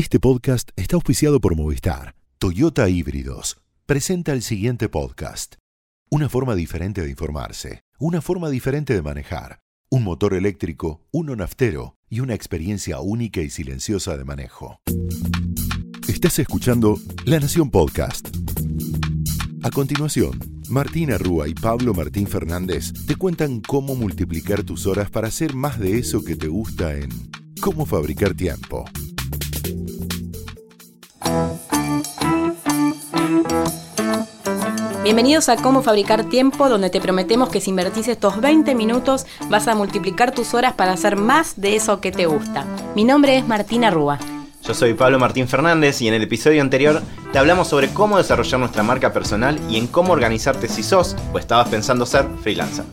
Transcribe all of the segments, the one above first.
Este podcast está auspiciado por Movistar. Toyota Híbridos presenta el siguiente podcast. Una forma diferente de informarse, una forma diferente de manejar, un motor eléctrico, uno naftero y una experiencia única y silenciosa de manejo. Estás escuchando La Nación Podcast. A continuación, Martina Rúa y Pablo Martín Fernández te cuentan cómo multiplicar tus horas para hacer más de eso que te gusta en Cómo fabricar tiempo. Bienvenidos a Cómo Fabricar Tiempo, donde te prometemos que si invertís estos 20 minutos vas a multiplicar tus horas para hacer más de eso que te gusta. Mi nombre es Martina Rúa. Yo soy Pablo Martín Fernández y en el episodio anterior te hablamos sobre cómo desarrollar nuestra marca personal y en cómo organizarte si sos o estabas pensando ser freelancer.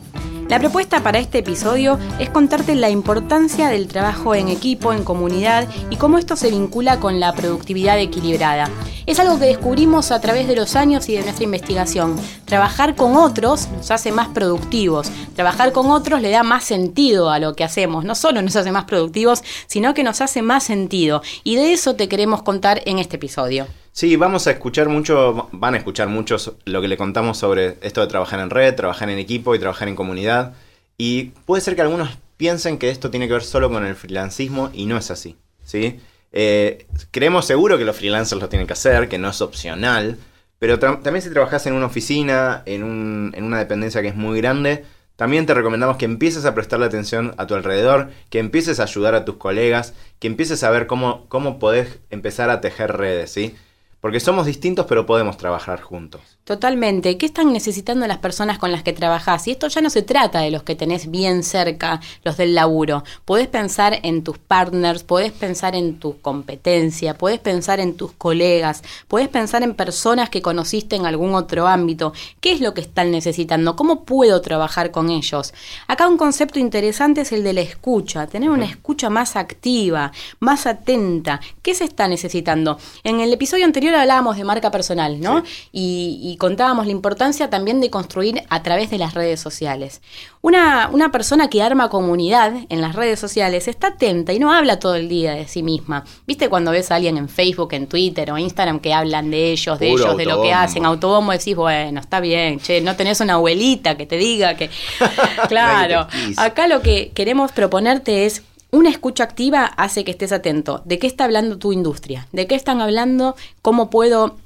La propuesta para este episodio es contarte la importancia del trabajo en equipo, en comunidad y cómo esto se vincula con la productividad equilibrada. Es algo que descubrimos a través de los años y de nuestra investigación. Trabajar con otros nos hace más productivos. Trabajar con otros le da más sentido a lo que hacemos. No solo nos hace más productivos, sino que nos hace más sentido. Y de eso te queremos contar en este episodio. Sí, vamos a escuchar mucho, van a escuchar muchos lo que le contamos sobre esto de trabajar en red, trabajar en equipo y trabajar en comunidad. Y puede ser que algunos piensen que esto tiene que ver solo con el freelancismo y no es así. ¿sí? Eh, creemos seguro que los freelancers lo tienen que hacer, que no es opcional, pero también si trabajas en una oficina, en, en una dependencia que es muy grande, también te recomendamos que empieces a prestarle atención a tu alrededor, que empieces a ayudar a tus colegas, que empieces a ver cómo, cómo podés empezar a tejer redes, ¿sí? Porque somos distintos pero podemos trabajar juntos. Totalmente. ¿Qué están necesitando las personas con las que trabajás? Y esto ya no se trata de los que tenés bien cerca, los del laburo. Podés pensar en tus partners, podés pensar en tu competencia, podés pensar en tus colegas, podés pensar en personas que conociste en algún otro ámbito. ¿Qué es lo que están necesitando? ¿Cómo puedo trabajar con ellos? Acá un concepto interesante es el de la escucha, tener una escucha más activa, más atenta. ¿Qué se está necesitando? En el episodio anterior hablábamos de marca personal, ¿no? y contábamos la importancia también de construir a través de las redes sociales. Una, una persona que arma comunidad en las redes sociales está atenta y no habla todo el día de sí misma. ¿Viste cuando ves a alguien en Facebook, en Twitter o Instagram que hablan de ellos, de ellos, de lo que hacen, autobombo, decís, bueno, está bien, che, no tenés una abuelita que te diga que... claro, acá lo que queremos proponerte es una escucha activa hace que estés atento. ¿De qué está hablando tu industria? ¿De qué están hablando? ¿Cómo puedo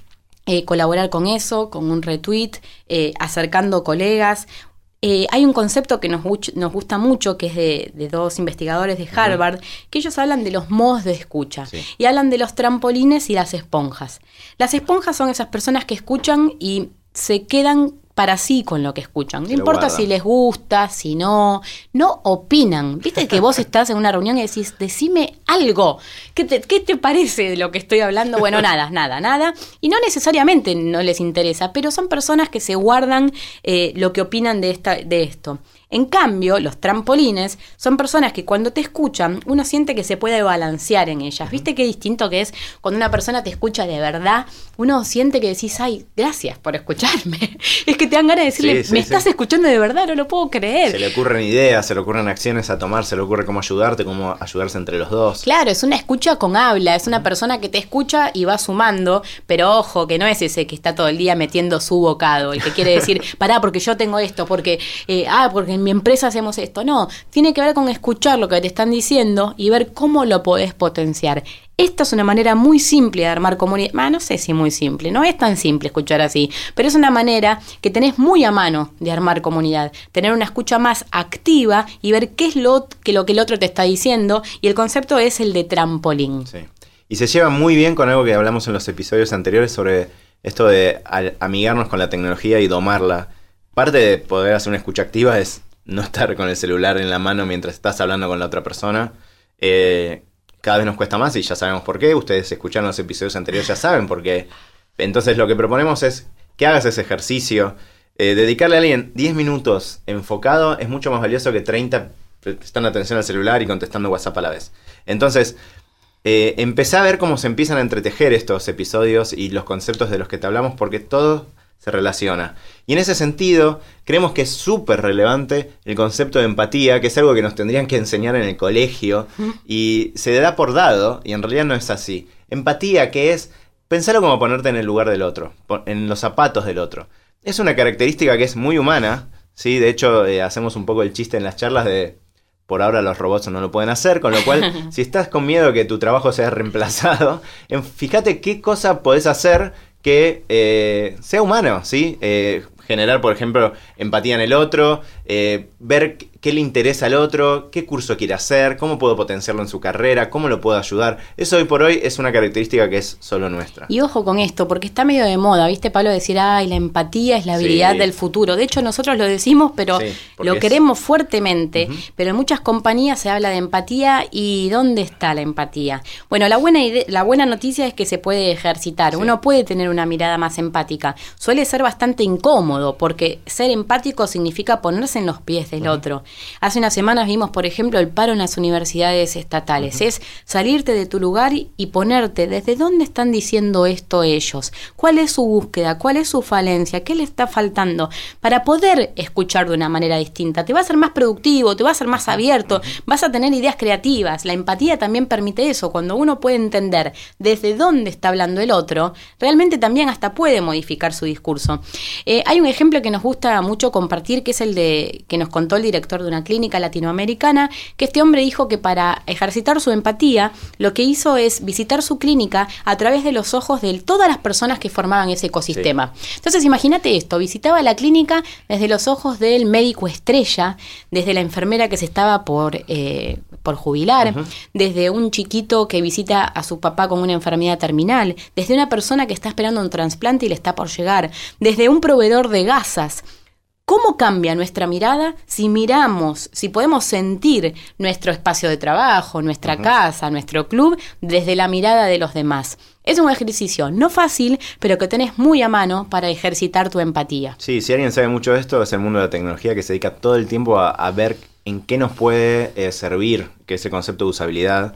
eh, colaborar con eso, con un retweet, eh, acercando colegas. Eh, hay un concepto que nos, nos gusta mucho, que es de, dos investigadores de Harvard, que ellos hablan de los modos de escucha y hablan de los trampolines y las esponjas. Las esponjas son esas personas que escuchan y se quedan para sí con lo que escuchan. No importa si les gusta, si no, no opinan. Viste que vos estás en una reunión y decís, decime algo. ¿Qué te, ¿Qué te parece de lo que estoy hablando? Bueno, nada, nada, nada. Y no necesariamente no les interesa, pero son personas que se guardan eh, lo que opinan de, esta, de esto. En cambio, los trampolines son personas que cuando te escuchan, uno siente que se puede balancear en ellas. ¿Viste qué distinto que es cuando una persona te escucha de verdad? Uno siente que decís, ay, gracias por escucharme. es que te dan ganas de decirle, me estás escuchando de verdad, no lo puedo creer. Se le ocurren ideas, se le ocurren acciones a tomar, se le ocurre cómo ayudarte, cómo ayudarse entre los dos. Claro, es una escucha con habla, es una persona que te escucha y va sumando, pero ojo, que no es ese que está todo el día metiendo su bocado, el que quiere decir, pará, porque yo tengo esto, porque, eh, ah, porque mi empresa hacemos esto. No, tiene que ver con escuchar lo que te están diciendo y ver cómo lo podés potenciar. Esta es una manera muy simple de armar comunidad. no sé si muy simple, no es tan simple escuchar así, pero es una manera que tenés muy a mano de armar comunidad. Tener una escucha más activa y ver qué es lo que, lo que el otro te está diciendo. Y el concepto es el de trampolín. Sí. Y se lleva muy bien con algo que hablamos en los episodios anteriores sobre esto de amigarnos con la tecnología y domarla. Parte de poder hacer una escucha activa es no estar con el celular en la mano mientras estás hablando con la otra persona. Eh, cada vez nos cuesta más y ya sabemos por qué. Ustedes escucharon los episodios anteriores, ya saben por qué. Entonces lo que proponemos es que hagas ese ejercicio. Eh, dedicarle a alguien 10 minutos enfocado es mucho más valioso que 30 prestando atención al celular y contestando WhatsApp a la vez. Entonces, eh, empecé a ver cómo se empiezan a entretejer estos episodios y los conceptos de los que te hablamos porque todo se relaciona. Y en ese sentido, creemos que es súper relevante el concepto de empatía, que es algo que nos tendrían que enseñar en el colegio, y se da por dado, y en realidad no es así. Empatía, que es pensarlo como ponerte en el lugar del otro, en los zapatos del otro. Es una característica que es muy humana, ¿sí? De hecho, eh, hacemos un poco el chiste en las charlas de por ahora los robots no lo pueden hacer, con lo cual, si estás con miedo que tu trabajo sea reemplazado, fíjate qué cosa podés hacer que eh, sea humano, ¿sí? Eh, generar, por ejemplo, empatía en el otro, eh, ver qué le interesa al otro, qué curso quiere hacer, cómo puedo potenciarlo en su carrera, cómo lo puedo ayudar. Eso hoy por hoy es una característica que es solo nuestra. Y ojo con esto, porque está medio de moda, ¿viste, Pablo? Decir, ay, la empatía es la habilidad del futuro. De hecho, nosotros lo decimos, pero lo queremos fuertemente. Pero en muchas compañías se habla de empatía y ¿dónde está la empatía? Bueno, la buena, la buena noticia es que se puede ejercitar. Uno puede tener una mirada más empática. Suele ser bastante incómodo, porque ser empático significa ponerse en los pies del otro. Hace unas semanas vimos, por ejemplo, el paro en las universidades estatales. Es salirte de tu lugar y ponerte desde dónde están diciendo esto ellos, cuál es su búsqueda, cuál es su falencia, qué le está faltando, para poder escuchar de una manera distinta. Te va a ser más productivo, te va a ser más abierto, vas a tener ideas creativas. La empatía también permite eso. Cuando uno puede entender desde dónde está hablando el otro, realmente también hasta puede modificar su discurso. Eh, hay un ejemplo que nos gusta mucho compartir, que es el de que nos contó el director de una clínica latinoamericana, que este hombre dijo que para ejercitar su empatía, lo que hizo es visitar su clínica a través de los ojos de todas las personas que formaban ese ecosistema. Entonces, imagínate esto, visitaba la clínica desde los ojos del médico estrella, desde la enfermera que se estaba por, eh, por jubilar, desde un chiquito que visita a su papá con una enfermedad terminal, desde una persona que está esperando un trasplante y le está por llegar, desde un proveedor de gasas, ¿Cómo cambia nuestra mirada si miramos, si podemos sentir nuestro espacio de trabajo, nuestra casa, nuestro club desde la mirada de los demás? Es un ejercicio no fácil, pero que tenés muy a mano para ejercitar tu empatía. Sí, si alguien sabe mucho de esto, es el mundo de la tecnología que se dedica todo el tiempo a, ver en qué nos puede eh, servir que ese concepto de usabilidad.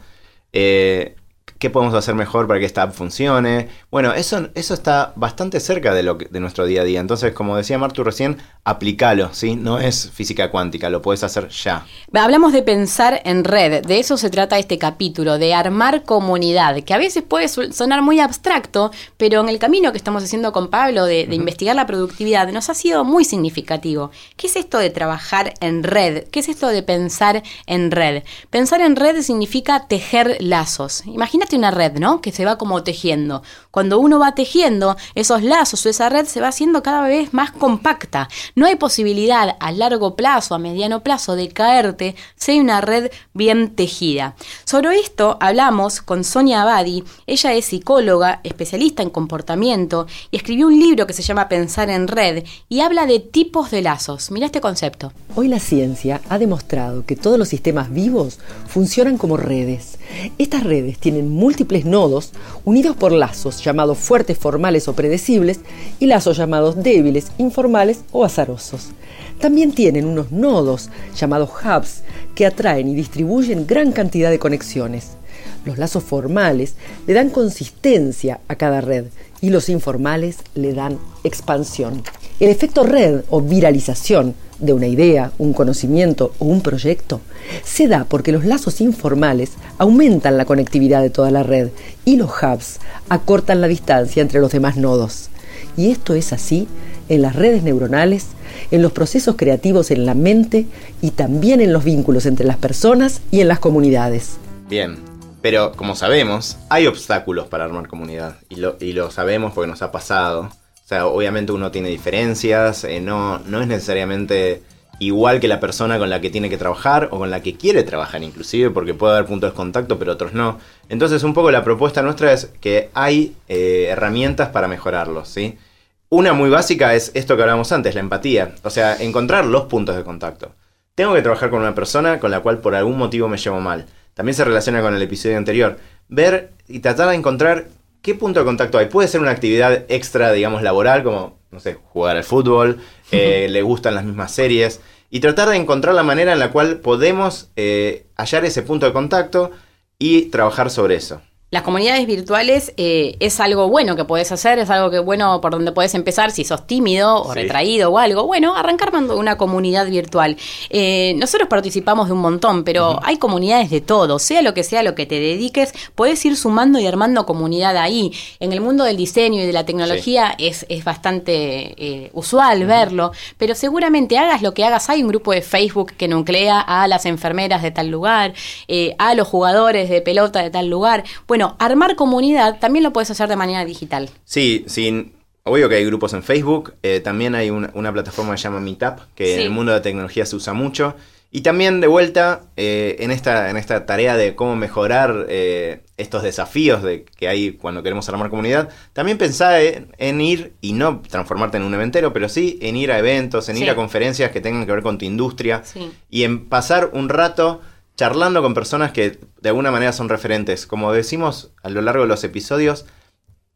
Eh, qué podemos hacer mejor para que esta app funcione. Bueno, eso, eso está bastante cerca de, lo de nuestro día a día. Entonces, como decía Martu recién, aplícalo, ¿sí? No es física cuántica, lo puedes hacer ya. Hablamos de pensar en red, de eso se trata este capítulo, de armar comunidad, que a veces puede sonar muy abstracto, pero en el camino que estamos haciendo con Pablo de, de investigar la productividad nos ha sido muy significativo. ¿Qué es esto de trabajar en red? ¿Qué es esto de pensar en red? Pensar en red significa tejer lazos. Imagínate una red, ¿no? Que se va como tejiendo. Cuando uno va tejiendo, esos lazos o esa red se va haciendo cada vez más compacta. No hay posibilidad a largo plazo, a mediano plazo, de caerte si hay una red bien tejida. Sobre esto hablamos con Sonia Abadi. Ella es psicóloga, especialista en comportamiento y escribió un libro que se llama Pensar en Red y habla de tipos de lazos. Mira este concepto. Hoy la ciencia ha demostrado que todos los sistemas vivos funcionan como redes. Estas redes tienen múltiples nodos unidos por lazos llamados fuertes formales o predecibles y lazos llamados débiles, informales o También tienen unos nodos llamados hubs que atraen y distribuyen gran cantidad de conexiones. Los lazos formales le dan consistencia a cada red y los informales le dan expansión. El efecto red o viralización de una idea, un conocimiento o un proyecto se da porque los lazos informales aumentan la conectividad de toda la red y los hubs acortan la distancia entre los demás nodos. Y esto es así en las redes neuronales, en los procesos creativos en la mente y también en los vínculos entre las personas y en las comunidades. Bien, pero como sabemos, hay obstáculos para armar comunidad y lo, y lo sabemos porque nos ha pasado. O sea, obviamente uno tiene diferencias, eh, no, no es necesariamente igual que la persona con la que tiene que trabajar o con la que quiere trabajar inclusive, porque puede haber puntos de contacto pero otros no. Entonces un poco la propuesta nuestra es que hay eh, herramientas para mejorarlos, ¿sí? Una muy básica es esto que hablábamos antes, la empatía, o sea, encontrar los puntos de contacto. Tengo que trabajar con una persona con la cual por algún motivo me llevo mal. También se relaciona con el episodio anterior. Ver y tratar de encontrar ¿qué punto de contacto hay? Puede ser una actividad extra, digamos, laboral, como, no sé, jugar al fútbol, eh, le gustan las mismas series, y tratar de encontrar la manera en la cual podemos eh, hallar ese punto de contacto y trabajar sobre eso. Las comunidades virtuales eh, es algo bueno que puedes hacer, es algo que bueno por donde puedes empezar si sos tímido o Sí. retraído o algo. Bueno, arrancar una comunidad virtual. Eh, nosotros participamos de un montón, pero hay comunidades de todo, sea lo que sea lo que te dediques, puedes ir sumando y armando comunidad ahí. En el mundo del diseño y de la tecnología es, es bastante eh, usual verlo, pero seguramente hagas lo que hagas, hay un grupo de Facebook que nuclea a las enfermeras de tal lugar, a los jugadores de pelota de tal lugar. Bueno, armar comunidad también lo puedes hacer de manera digital. Sí, sí. Obvio que hay grupos en Facebook. eh, también hay una, una plataforma que se llama Meetup, que en el mundo de la tecnología se usa mucho. Y también de vuelta eh, en, esta, en esta tarea de cómo mejorar eh, estos desafíos de, que hay cuando queremos armar comunidad, también pensá en, en ir y no transformarte en un eventero, pero sí en ir a eventos, en Sí. ir a conferencias que tengan que ver con tu industria Sí. y en pasar un rato charlando con personas que de alguna manera son referentes. Como decimos a lo largo de los episodios,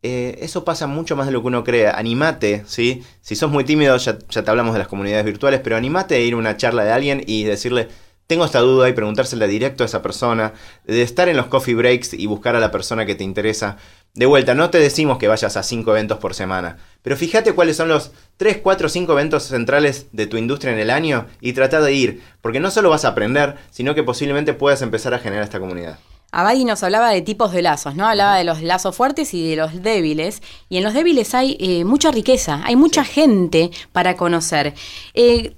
eh, eso pasa mucho más de lo que uno cree. Animate, ¿sí? Si sos muy tímido, ya, ya te hablamos de las comunidades virtuales, pero animate a ir a una charla de alguien y decirle, tengo esta duda y preguntársela directo a esa persona, de estar en los coffee breaks y buscar a la persona que te interesa. De vuelta, no te decimos que vayas a cinco eventos por semana, pero fíjate cuáles son los 3, 4, 5 eventos centrales de tu industria en el año y trata de ir, porque no solo vas a aprender, sino que posiblemente puedas empezar a generar esta comunidad. Abadi nos hablaba de tipos de lazos, ¿no? Hablaba de los lazos fuertes y de los débiles. Y en los débiles hay eh, mucha riqueza, hay mucha gente para conocer. Eh,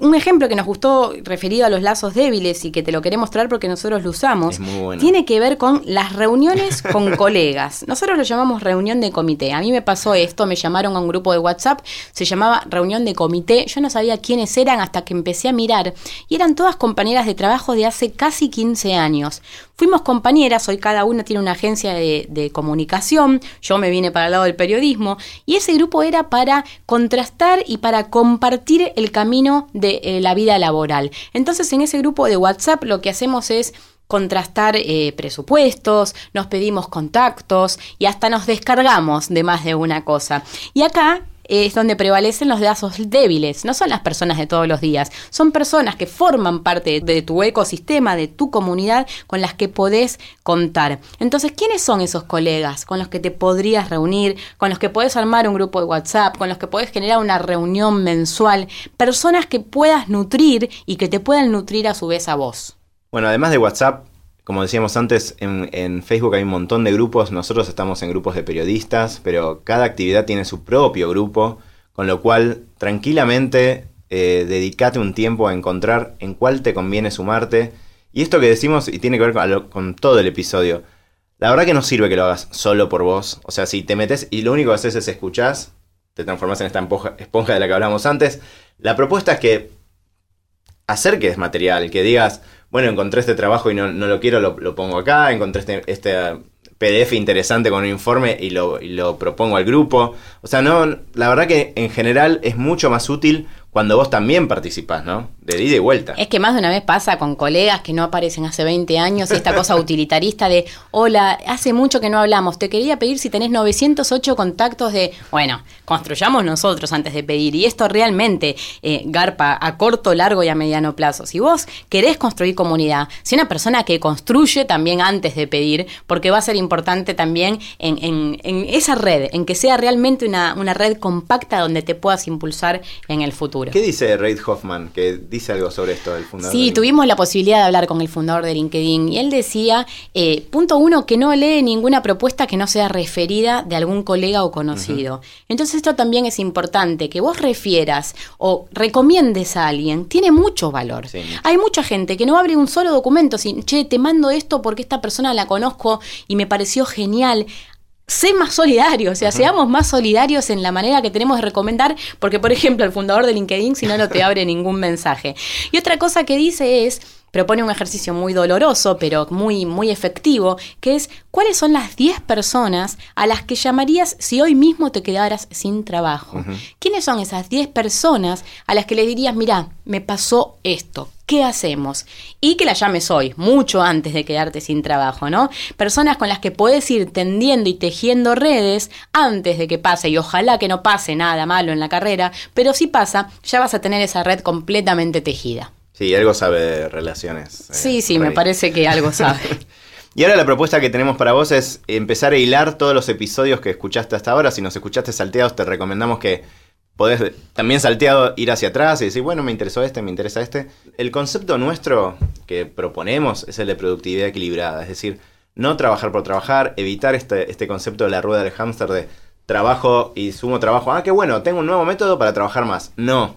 un ejemplo que nos gustó referido a los lazos débiles y que te lo queremos traer porque nosotros lo usamos, bueno. tiene que ver con las reuniones con colegas. Nosotros lo llamamos reunión de comité. A mí me pasó esto, me llamaron a un grupo de WhatsApp, se llamaba reunión de comité. Yo no sabía quiénes eran hasta que empecé a mirar y eran todas compañeras de trabajo de hace casi 15 años. Fuimos compañeras, hoy cada una tiene una agencia de, comunicación, yo me vine para el lado del periodismo y ese grupo era para contrastar y para compartir el camino de eh, la vida laboral. Entonces en ese grupo de WhatsApp lo que hacemos es contrastar eh, presupuestos, nos pedimos contactos y hasta nos descargamos de más de una cosa. Y acá es donde prevalecen los lazos débiles, no son las personas de todos los días, son personas que forman parte de tu ecosistema, de tu comunidad, con las que podés contar. Entonces, ¿quiénes son esos colegas con los que te podrías reunir, con los que podés armar un grupo de WhatsApp, con los que podés generar una reunión mensual? Personas que puedas nutrir y que te puedan nutrir a su vez a vos. Bueno, además de WhatsApp, como decíamos antes, en, Facebook hay un montón de grupos. Nosotros estamos en grupos de periodistas, pero cada actividad tiene su propio grupo, con lo cual tranquilamente eh, dedicate un tiempo a encontrar en cuál te conviene sumarte. Y esto que decimos, y tiene que ver con, todo el episodio, la verdad que no sirve que lo hagas solo por vos. O sea, si te metes y lo único que haces es escuchás, te transformás en esta esponja de la que hablamos antes. La propuesta es que acerques material, que digas, bueno, encontré este trabajo y no, no lo quiero, lo, pongo acá, encontré este, este uh, PDF interesante con un informe y lo, y lo propongo al grupo. O sea, no, la verdad que en general es mucho más útil cuando vos también participás, ¿no? De ida y vuelta. Es que más de una vez pasa con colegas que no aparecen hace 20 años, esta cosa utilitarista de, hola, hace mucho que no hablamos, te quería pedir si tenés 908 contactos de, bueno, construyamos nosotros antes de pedir. Y esto realmente eh, garpa a corto, largo y a mediano plazo. Si vos querés construir comunidad, si una persona que construye también antes de pedir, porque va a ser importante también en, en- en esa red, en que sea realmente una, una red compacta donde te puedas impulsar en el futuro. ¿Qué dice Reid Hoffman? Que dice algo sobre esto, el fundador. Sí, tuvimos la posibilidad de hablar con el fundador de LinkedIn y él decía, eh, punto uno, que no lee ninguna propuesta que no sea referida de algún colega o conocido. Entonces esto también es importante, que vos refieras o recomiendes a alguien, tiene mucho valor. Sí. Hay mucha gente que no abre un solo documento sin, che, te mando esto porque esta persona la conozco y me pareció genial. Sé más solidario, o sea, seamos más solidarios en la manera que tenemos de recomendar, porque por ejemplo el fundador de LinkedIn si no no te abre ningún mensaje. Y otra cosa que dice es, propone un ejercicio muy doloroso, pero muy, muy efectivo, que es cuáles son las 10 personas a las que llamarías si hoy mismo te quedaras sin trabajo. ¿Quiénes son esas 10 personas a las que le dirías, mira, me pasó esto? ¿Qué hacemos? Y que la llames hoy, mucho antes de quedarte sin trabajo, ¿no? Personas con las que puedes ir tendiendo y tejiendo redes antes de que pase, y ojalá que no pase nada malo en la carrera, pero si pasa, ya vas a tener esa red completamente tejida. Sí, algo sabe de relaciones. eh, Sí, sí, me parece que algo sabe. Y ahora la propuesta que tenemos para vos es empezar a hilar todos los episodios que escuchaste hasta ahora. Si nos escuchaste salteados, te recomendamos que podés también salteado ir hacia atrás y decir, bueno, me interesó este, me interesa este. El concepto nuestro que proponemos es el de productividad equilibrada, es decir, no trabajar por trabajar, evitar este, este concepto de la rueda del hámster de trabajo y sumo trabajo. Ah, qué bueno, tengo un nuevo método para trabajar más. No.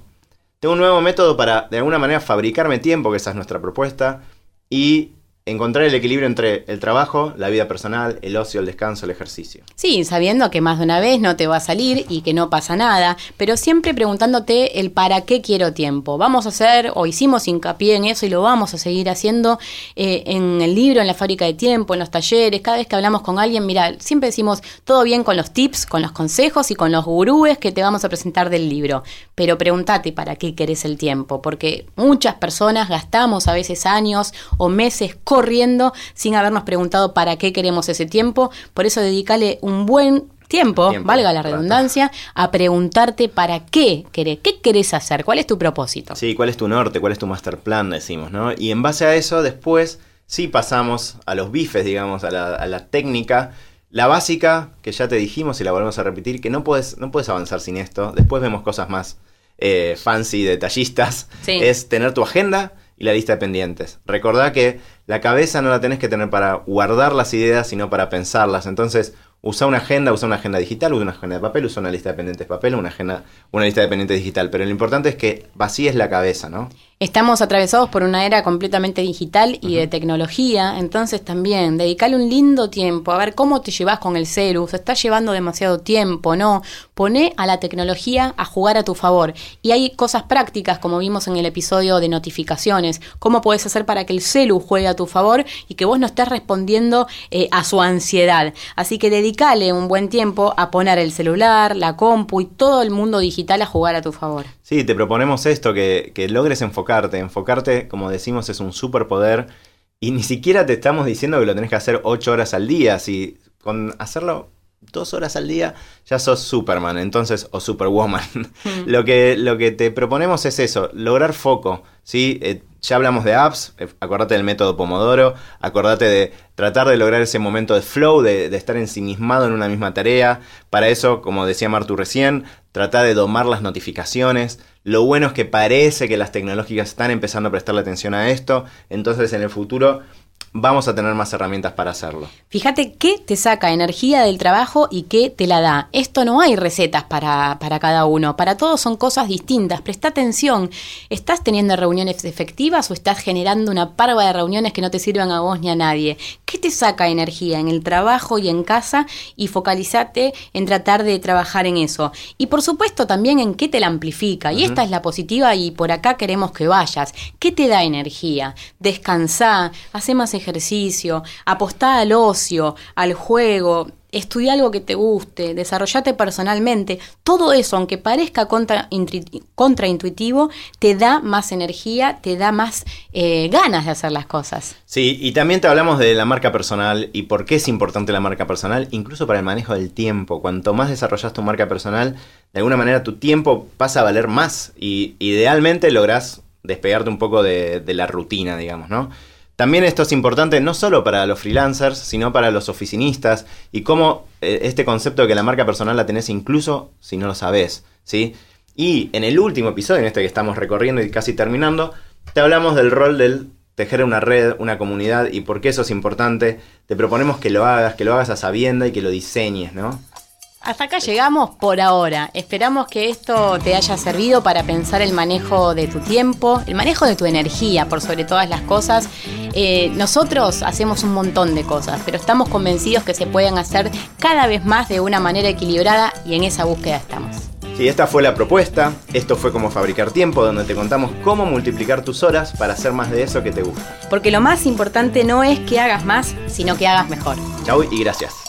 Tengo un nuevo método para, de alguna manera, fabricarme tiempo, que esa es nuestra propuesta, y encontrar el equilibrio entre el trabajo, la vida personal, el ocio, el descanso, el ejercicio. Sí, sabiendo que más de una vez no te va a salir y que no pasa nada, pero siempre preguntándote el para qué quiero tiempo. Vamos a hacer, o hicimos hincapié en eso y lo vamos a seguir haciendo eh, en el libro, en la fábrica de tiempo, en los talleres, cada vez que hablamos con alguien, mira, siempre decimos todo bien con los tips, con los consejos y con los gurúes que te vamos a presentar del libro, pero pregúntate para qué querés el tiempo, porque muchas personas gastamos a veces años o meses corriendo sin habernos preguntado para qué queremos ese tiempo. Por eso dedícale un buen tiempo, valga la redundancia, a preguntarte para qué querés, qué querés hacer, cuál es tu propósito. Sí, cuál es tu norte, cuál es tu master plan, decimos, ¿no? Y en base a eso, después sí pasamos a los bifes, digamos, a la, técnica. La básica, que ya te dijimos y la volvemos a repetir, que no puedes, no puedes avanzar sin esto. Después vemos cosas más eh, fancy, detallistas. Es tener tu agenda y la lista de pendientes. Recordá que la cabeza no la tenés que tener para guardar las ideas, sino para pensarlas. Entonces, usa una agenda, usa una agenda digital, usa una agenda de papel, usa una lista de pendientes de papel, una agenda, una lista de pendientes digital. Pero lo importante es que vacíes la cabeza, ¿no? Estamos atravesados por una era completamente digital y de tecnología, entonces también dedicale un lindo tiempo a ver cómo te llevas con el celu, se está llevando demasiado tiempo, ¿no? Pone a la tecnología a jugar a tu favor. Y hay cosas prácticas, como vimos en el episodio de notificaciones, cómo puedes hacer para que el celu juegue a tu favor y que vos no estés respondiendo eh, a su ansiedad. Así que dedicale un buen tiempo a poner el celular, la compu y todo el mundo digital a jugar a tu favor. Sí, te proponemos esto, que, que logres enfocarte. Enfocarte, como decimos, es un superpoder. Y ni siquiera te estamos diciendo que lo tenés que hacer ocho horas al día. Si con hacerlo dos horas al día ya sos Superman, entonces, o Superwoman. Hmm. lo, que, lo que te proponemos es eso, lograr foco. ¿sí? Eh, ya hablamos de apps, eh, acordate del método Pomodoro, acordate de tratar de lograr ese momento de flow, de, de, estar ensimismado en una misma tarea. Para eso, como decía Martu recién, trata de domar las notificaciones. Lo bueno es que parece que las tecnológicas están empezando a prestarle atención a esto, entonces en el futuro vamos a tener más herramientas para hacerlo. Fíjate qué te saca energía del trabajo y qué te la da. Esto no hay recetas para, para cada uno, para todos son cosas distintas. Presta atención, ¿estás teniendo reuniones efectivas o estás generando una parva de reuniones que no te sirvan a vos ni a nadie? ¿Qué te saca energía en el trabajo y en casa? Y focalizate en tratar de trabajar en eso. Y por supuesto también en qué te la amplifica. Y esta es la positiva y por acá queremos que vayas. ¿Qué te da energía? Descansá, hace más ejercicio, apostá al ocio, al juego, estudia algo que te guste, desarrollate personalmente, todo eso, aunque parezca contraintuitivo, te da más energía, te da más eh, ganas de hacer las cosas. Sí, y también te hablamos de la marca personal y por qué es importante la marca personal, incluso para el manejo del tiempo. Cuanto más desarrollas tu marca personal, de alguna manera tu tiempo pasa a valer más y idealmente lográs despegarte un poco de la rutina, digamos, ¿no? También esto es importante no solo para los freelancers, sino para los oficinistas y cómo eh, este concepto de que la marca personal la tenés incluso si no lo sabés, ¿sí? Y en el último episodio, en este que estamos recorriendo y casi terminando, te hablamos del rol del tejer una red, una comunidad y por qué eso es importante. Te proponemos que lo hagas, que lo hagas a sabienda y que lo diseñes, ¿no? Hasta acá llegamos por ahora. Esperamos que esto te haya servido para pensar el manejo de tu tiempo, el manejo de tu energía, por sobre todas las cosas. Eh, nosotros hacemos un montón de cosas, pero estamos convencidos que se pueden hacer cada vez más de una manera equilibrada y en esa búsqueda estamos. Sí, esta fue la propuesta. Esto fue como fabricar tiempo, donde te contamos cómo multiplicar tus horas para hacer más de eso que te gusta. Porque lo más importante no es que hagas más, sino que hagas mejor. Chau y gracias.